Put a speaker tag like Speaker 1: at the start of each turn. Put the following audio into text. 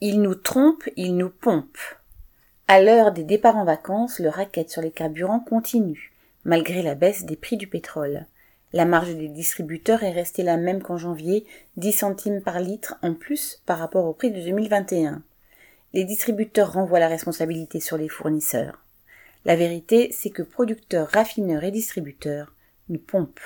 Speaker 1: Ils nous trompent, ils nous pompent. À l'heure des départs en vacances, le racket sur les carburants continue, malgré la baisse des prix du pétrole. La marge des distributeurs est restée la même qu'en janvier, 10 centimes par litre en plus par rapport au prix de 2021. Les distributeurs renvoient la responsabilité sur les fournisseurs. La vérité, c'est que producteurs, raffineurs et distributeurs nous pompent.